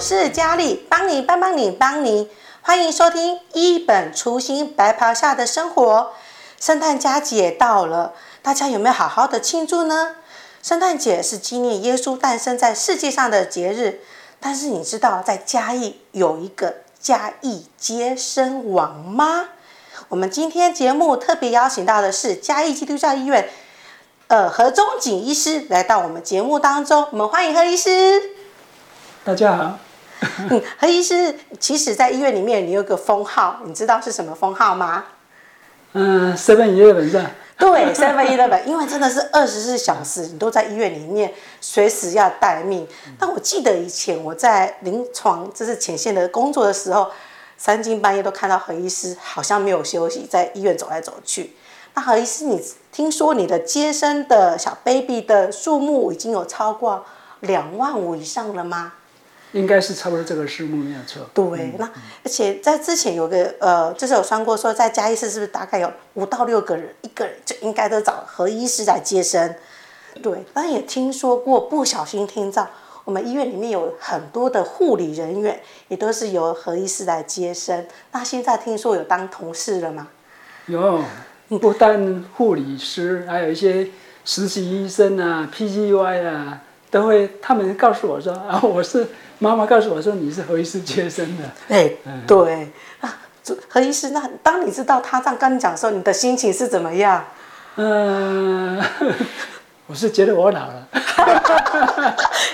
我是佳丽，帮你帮帮你帮你，欢迎收听一本初心白袍下的生活。圣诞佳节到了，大家有没有好好的庆祝呢？圣诞节是纪念耶稣诞生在世界上的节日，但是你知道在嘉义有一个嘉义接生王吗？我们今天节目特别邀请到的是嘉义基督教医院，呃，何忠景医师来到我们节目当中，我们欢迎何医师。大家好。嗯，何医师，其实，在医院里面你有个封号，你知道是什么封号吗？嗯，Seven Eleven 是吧？对，Seven Eleven，因为真的是二十四小时你都在医院里面，随时要待命。但我记得以前我在临床就是前线的工作的时候。三更半夜都看到何医师，好像没有休息，在医院走来走去。那何医师，你听说你的接生的小 baby 的数目已经有超过两万五以上了吗？应该是差不多这个数目没有错。对，嗯、那而且在之前有个呃，就是有算过说，在嘉义市是不是大概有五到六个人，一个人就应该都找何医师来接生？对，但也听说过不小心听到。我们医院里面有很多的护理人员，也都是由何医师来接生。那现在听说有当同事了吗？有，不但护理师，还有一些实习医生啊、PGY 啊，都会。他们告诉我说：“ 啊，我是妈妈告诉我说你是何医师接生的。”哎，对啊，何医师，那当你知道他这样跟你讲的时候，你的心情是怎么样？嗯。我是觉得我老了，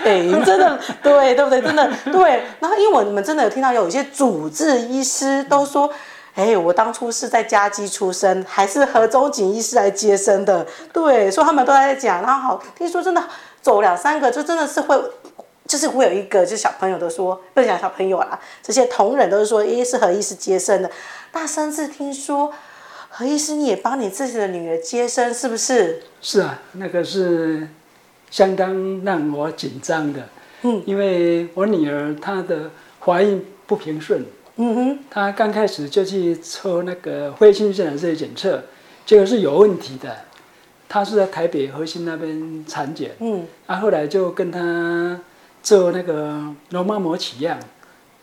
哎，真的对对不对？真的对。然后因为我们真的有听到有一些主治医师都说，哎，我当初是在家基出生，还是何忠锦医师来接生的？对，所以他们都在讲。然后好，听说真的走两三个，就真的是会，就是会有一个，就是小朋友都说，不是讲小朋友啦，这些同仁都是说，哎，是何医师接生的。那甚至听说。何医师，你也帮你自己的女儿接生，是不是？是啊，那个是相当让我紧张的。嗯，因为我女儿她的怀孕不平顺。嗯哼，他刚开始就去抽那个灰性腺染色体检测，结果是有问题的。他是在台北核心那边产检。嗯，啊，后来就跟他做那个绒毛膜取样，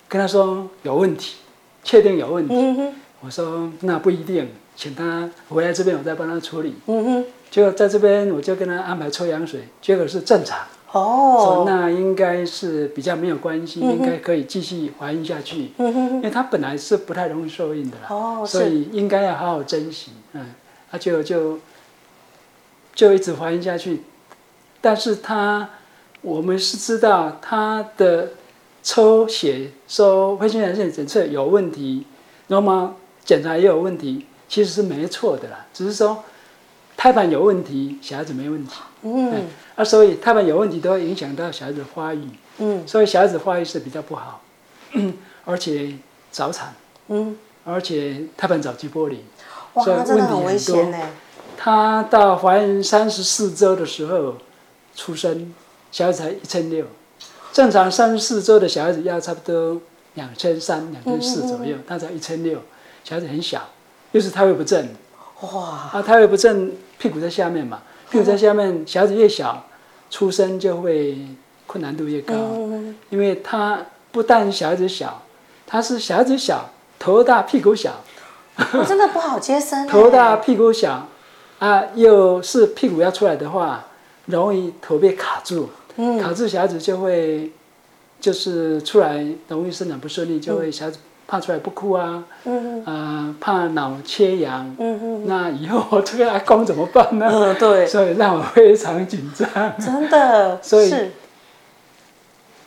跟他说有问题，确定有问题。嗯哼，我说那不一定。请他回来这边，我再帮他处理。嗯哼，就在这边，我就跟他安排抽羊水，结果是正常。哦，那应该是比较没有关系，应该可以继续怀孕下去。嗯哼，因为他本来是不太容易受孕的啦。哦，所以应该要好好珍惜。嗯，他就就就一直怀孕下去，但是他我们是知道他的抽血说灰性染色体检测有问题，那么检查也有问题。其实是没错的啦，只是说胎盘有问题，小孩子没问题。嗯，啊，所以胎盘有问题都会影响到小孩子的发育。嗯，所以小孩子发育是比较不好，而且早产。嗯，而且胎盘早期剥离，哇，所以问题很多。他到怀孕三十四周的时候出生，小孩子才一千六，正常三十四周的小孩子要差不多两千三、两千四左右，他才一千六，小孩子很小。又是胎位不正，哇！啊，胎位不正，屁股在下面嘛，屁股在下面，小孩子越小，出生就会困难度越高，嗯、因为他不但小孩子小，他是小孩子小，头大屁股小，我真的不好接生。头大屁股小，啊，又是屁股要出来的话，容易头被卡住，嗯、卡住小孩子就会，就是出来容易生长不顺利，就会小孩子。怕出来不哭啊，嗯。哼呃、怕脑缺氧，嗯嗯那以后我这个阿公怎么办呢？嗯，对，所以让我非常紧张，真的，所以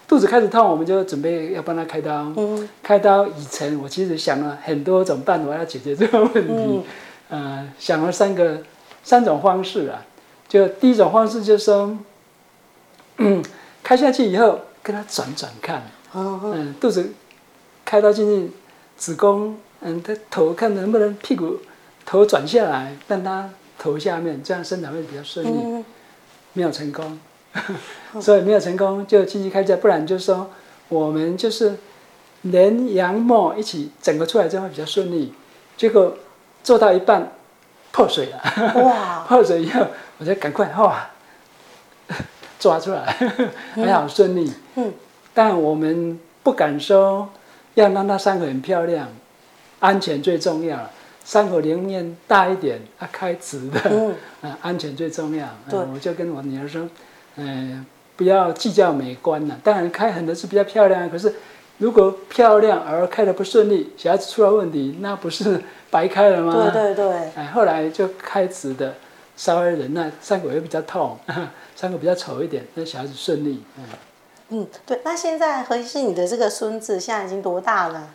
肚子开始痛，我们就准备要帮他开刀。嗯。哼，开刀以前我其实想了很多种办法要解决这个问题，嗯。呃，想了三个三种方式啊，就第一种方式就是说，嗯，开下去以后跟他转转看，嗯，肚子。开刀进去，子宫，嗯，他头看能不能屁股头转下来，但他头下面，这样生长会比较顺利。嗯、没有成功，所以没有成功就继续开刀，不然就是说我们就是连羊膜一起整个出来，这样会比较顺利。结果做到一半破水了，哇！破水以后，我就赶快哇 抓出来，还好顺利。嗯，但我们。不敢说要让它伤口很漂亮，安全最重要。伤口里面大一点，啊，开直的，嗯，啊，安全最重要。对，我就跟我女儿说，嗯，不要计较美观了。当然开很多是比较漂亮，可是如果漂亮而开的不顺利，小孩子出了问题，那不是白开了吗？对对对。哎，后来就开直的，稍微忍耐，伤口又比较痛，伤口比较丑一点，那小孩子顺利。嗯，嗯，对。那现在何医师，你的这个孙子现在已经多大了？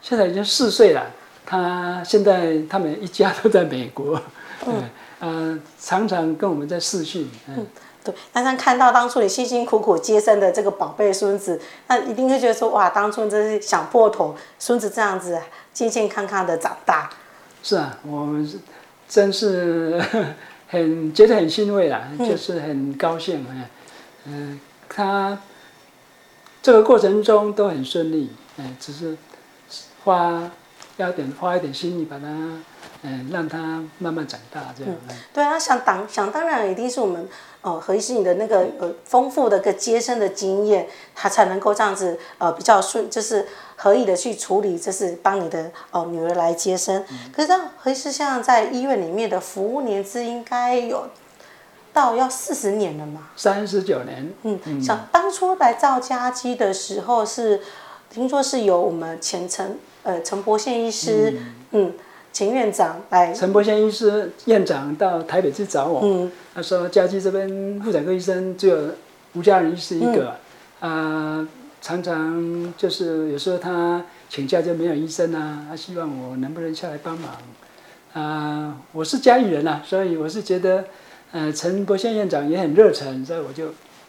现在已经四岁了。他现在他们一家都在美国，嗯，呃，常常跟我们在视讯，嗯，嗯对。那他看到当初你辛辛苦苦接生的这个宝贝孙子，那一定会觉得说，哇，当初真是想破头，孙子这样子健健康康的长大。是啊，我们是真是 很觉得很欣慰啦，嗯、就是很高兴，嗯，嗯，他这个过程中都很顺利，哎，只是花。要点花一点心力把它，嗯，让它慢慢长大，这样。嗯、对啊，想当想当然，一定是我们哦，何医师你的那个呃丰富的个接生的经验，他才能够这样子呃比较顺，就是合理的去处理，就是帮你的哦女儿来接生。嗯、可是这样何医师像在医院里面的服务年资应该有到要四十年了嘛？三十九年。嗯，嗯像当初来造家基的时候是，听说是由我们前程。呃，陈伯宪医师，嗯，嗯，秦院长来。陈伯宪医师院长到台北去找我，嗯，他说家基这边妇产科医生只有吴家人医师一个，啊、常常就是有时候他请假就没有医生啊，他希望我能不能下来帮忙，啊、呃，我是嘉义人啊，所以我是觉得，呃，陈伯宪院长也很热忱，所以我就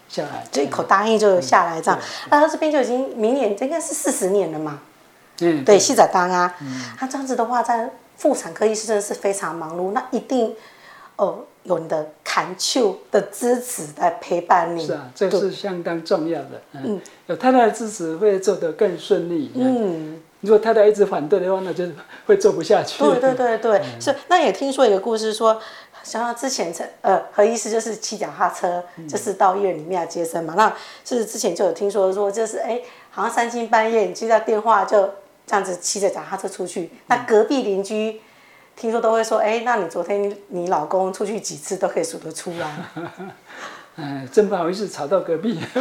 下来，这一口答应就下来这样，那他这边就已经明年应该是四十年了嘛。嗯，对，细仔当啊，他这样子的话，在妇产科医师真的是非常忙碌，那一定，有你的砍丘的支持来陪伴你。是啊，这是相当重要的。嗯，嗯有太太的支持会做得更顺利。嗯，如果太太一直反对的话，那就会做不下去。对对对对，嗯、是。那也听说一个故事说，想想之前呃何医师就是骑脚踏车，就是到医院里面来接生嘛。嗯、那是之前就有听说说，就是哎，好像三更半夜你接到电话就。这样子骑着脚踏车出去，那隔壁邻居听说都会说：“哎，那你昨天你老公出去几次都可以数得出来。”哎，真不好意思吵到隔壁。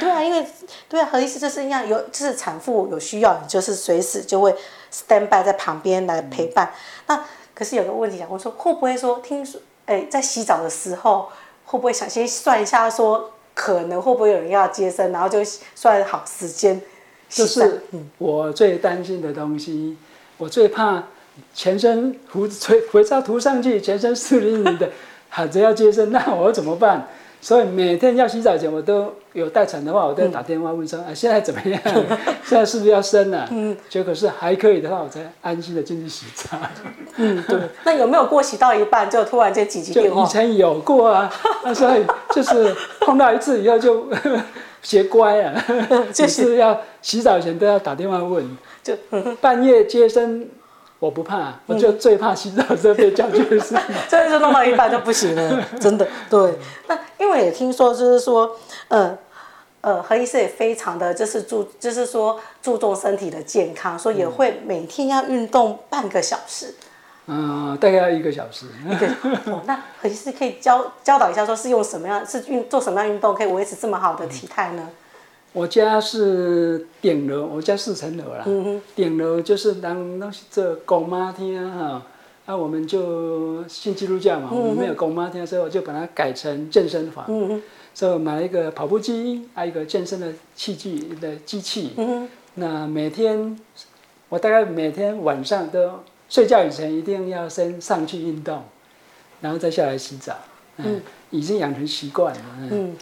对啊，因为对啊，何医师就是一样，有就是产妇有需要，你就是随时就会 stand by 在旁边来陪伴。嗯、那可是有个问题想问说，会不会说听说哎，在洗澡的时候会不会想先算一下说，可能会不会有人要接生，然后就算好时间。就是我最担心的东西，我最怕全身糊肥肥皂涂上去，全身湿淋淋的，喊着要接生，那我怎么办？所以每天要洗澡前，我都有待产的话，我都打电话问说：“啊，现在怎么样？现在是不是要生了？”嗯，结果是还可以的话，我才安心的进去洗澡。嗯，对。那有没有过洗到一半就突然间紧急电话？就以前有过啊，那所以就是碰到一次以后就。学乖啊，就是要洗澡前都要打电话问，就半夜接生我不怕，我就最怕洗澡时候被叫去 的事。这就弄到一半就不行了，真的。对，那因为也听说就是说，呃呃，何医师也非常的就是注，就是说注重身体的健康，所以也会每天要运动半个小时。嗯，大概要一个小时。一个哦，那何医师可以教教导一下，说是用什么样，是运做什么样运动可以维持这么好的体态呢？我家是顶楼，我家四层楼啦。顶楼就是当那这公妈厅哈，那我们就信基督教嘛，我们没有公妈厅，所以我就把它改成健身房。嗯。所以我买了一个跑步机，还有一个健身的器具的机器。嗯。那每天，我大概每天晚上都。睡觉以前一定要先上去运动，然后再下来洗澡。嗯，已经养成习惯了。嗯，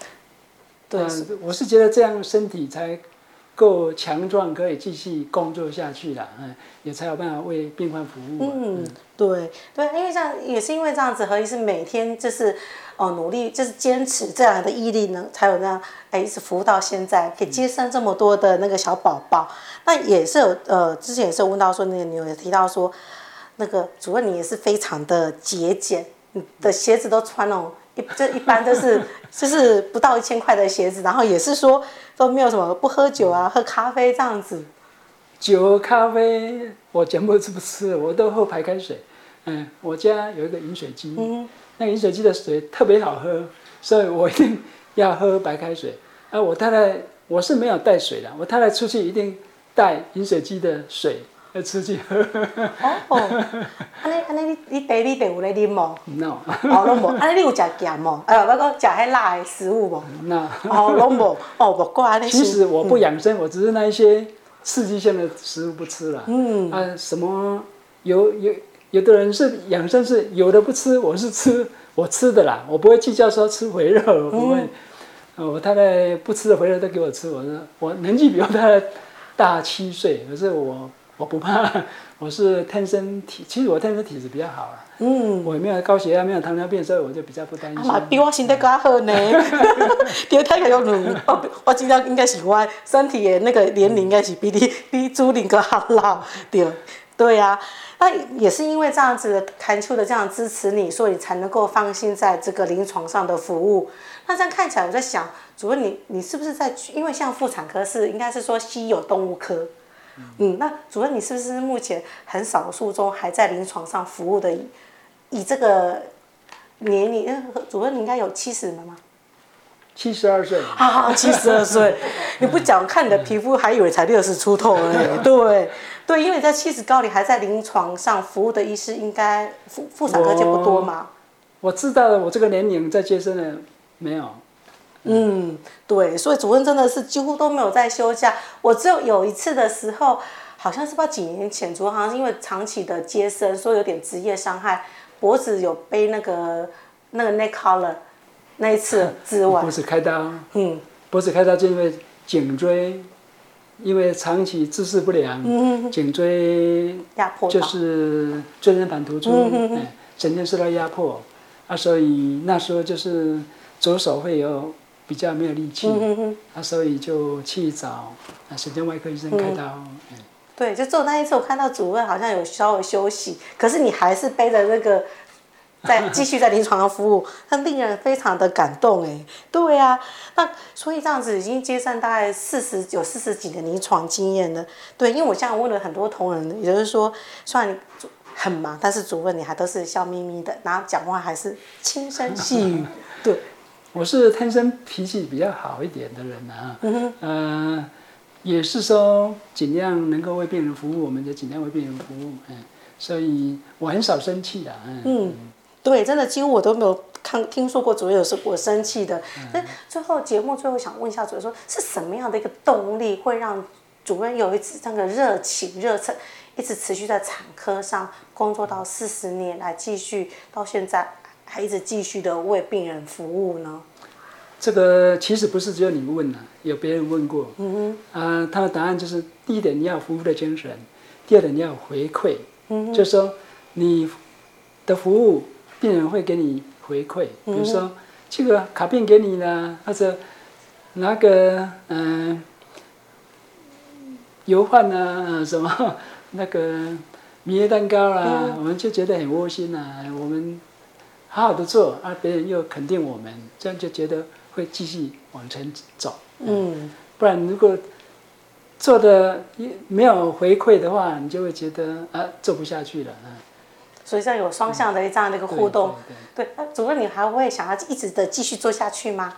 对，我是觉得这样身体才够强壮，可以继续工作下去了。嗯，也才有办法为病患服务。嗯，对对，因为这样也是因为这样子，何医师每天就是哦努力，就是坚持这样的毅力呢，才有那样哎一直服务到现在，可以接生这么多的那个小宝宝。那也是有呃，之前也是有问到说，那个你有提到说。那个主任，你也是非常的节俭，你的鞋子都穿那种一 这一般都是就是不到一千块的鞋子，然后也是说都没有什么不喝酒啊，喝咖啡这样子。酒咖啡我全部吃不吃，我都喝白开水。嗯，我家有一个饮水机，嗯，那饮水机的水特别好喝，所以我一定 要喝白开水。啊，我太太我是没有带水的，我太太出去一定带饮水机的水。要吃去喝。哦，安尼安尼，你你茶你有咧啉无？No。哦，拢无。安尼你有食咸无？哎，我讲食迄辣的食物无？No。哦，拢无。哦，不过安尼。其实我不养生，我只是那一些刺激性的食物不吃了。嗯。啊，什么有有有的人是养生是有的不吃，我是吃 我吃的啦，我不会计较说吃肥肉，我不会。我太太不吃的肥肉都给我吃，我说我年纪比我太太大七岁，可是我。我不怕，我是天生体，其实我天生体质比较好啊。嗯，我也没有高血压，没有糖尿病，所以我就比较不担心。啊，比我身体更好呢。我我今天应该是我身体的那个年龄应该是比你 比朱玲哥好老。对，对呀、啊。那也是因为这样子的坎丘的这样支持你，所以才能够放心在这个临床上的服务。那这样看起来，我在想，主任你你是不是在？因为像妇产科是应该是说稀有动物科。嗯，那主任，你是不是目前很少数中还在临床上服务的以？以这个年龄，主任你应该有七十了吗？七十二岁。啊，七十二岁，你不讲，看你的皮肤还以为才六十出头呢。对，对，因为在七十高龄还在临床上服务的医师，应该妇妇产科就不多嘛。我，我知道了，我这个年龄在接生的没有。嗯，对，所以主任真的是几乎都没有在休假。我只有有一次的时候，好像是不知道几年前，主任好像是因为长期的接生，说有点职业伤害，脖子有背那个那个 neck collar，那一次 之外，脖子开刀，嗯，脖子开刀就因为颈椎，因为长期姿势不良，嗯，颈椎压迫，就是椎间盘突出，嗯，神经受到压迫，啊，所以那时候就是左手会有。比较没有力气，嗯、啊，所以就去找啊神经外科医生开刀。对，就做那一次，我看到主任好像有稍微休息，可是你还是背着那个在继续在临床上服务，那令人非常的感动哎。对啊，那所以这样子已经接上大概四十有四十几年临床经验了。对，因为我现在问了很多同仁，也就是说，虽然很忙，但是主任你还都是笑眯眯的，然后讲话还是轻声细语。对。我是天生脾气比较好一点的人啊，嗯哼，呃，也是说尽量能够为病人服务，我们就尽量为病人服务，嗯，所以我很少生气的，嗯，嗯，对，真的几乎我都没有看听说过主任有时我生气的。那、嗯、最后节目最后想问一下主任说，是什么样的一个动力会让主任有一次这个热情热忱，一直持续在产科上工作到四十年来继续到现在？还一直继续的为病人服务呢？这个其实不是只有你问了，有别人问过。嗯哼。啊、呃，他的答案就是：第一点，你要服务的精神；第二点，你要回馈。嗯哼。就是说，你的服务，病人会给你回馈。比如说，嗯、这个卡片给你了，或者拿个嗯、呃、油饭啊，什么那个 米叶蛋糕啦、啊，嗯、我们就觉得很窝心啊。我们。好好的做，啊，别人又肯定我们，这样就觉得会继续往前走。嗯，不然如果做的没有回馈的话，你就会觉得啊，做不下去了。啊，所以这样有双向的这样的一个互动。嗯、对，那主任，你还会想要一直的继续做下去吗？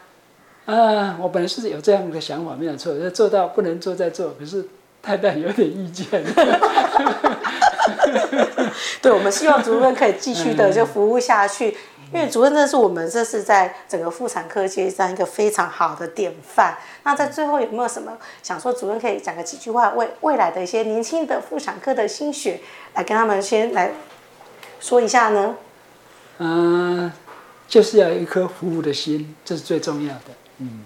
啊，我本来是有这样的想法，没有错，要做到不能做再做，可是太太有点意见。对，我们希望主任可以继续的就服务下去，因为主任这是我们这是在整个妇产科界上一个非常好的典范。那在最后有没有什么想说，主任可以讲个几句话，为未来的一些年轻的妇产科的心血来跟他们先来说一下呢？嗯、呃，就是要有一颗服务的心，这是最重要的。嗯，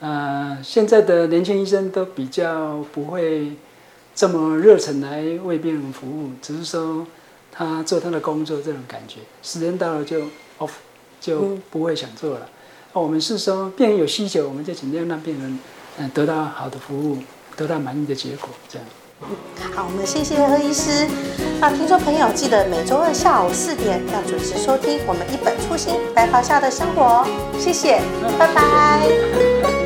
呃，现在的年轻医生都比较不会。这么热忱来为病人服务，只是说他做他的工作这种感觉，时间到了就 off 就不会想做了。嗯、我们是说病人有需求，我们就尽量让病人嗯得到好的服务，得到满意的结果，这样。好，我们谢谢何医师。那听众朋友记得每周二下午四点要准时收听我们一本初心白袍下的生活。谢谢，拜拜。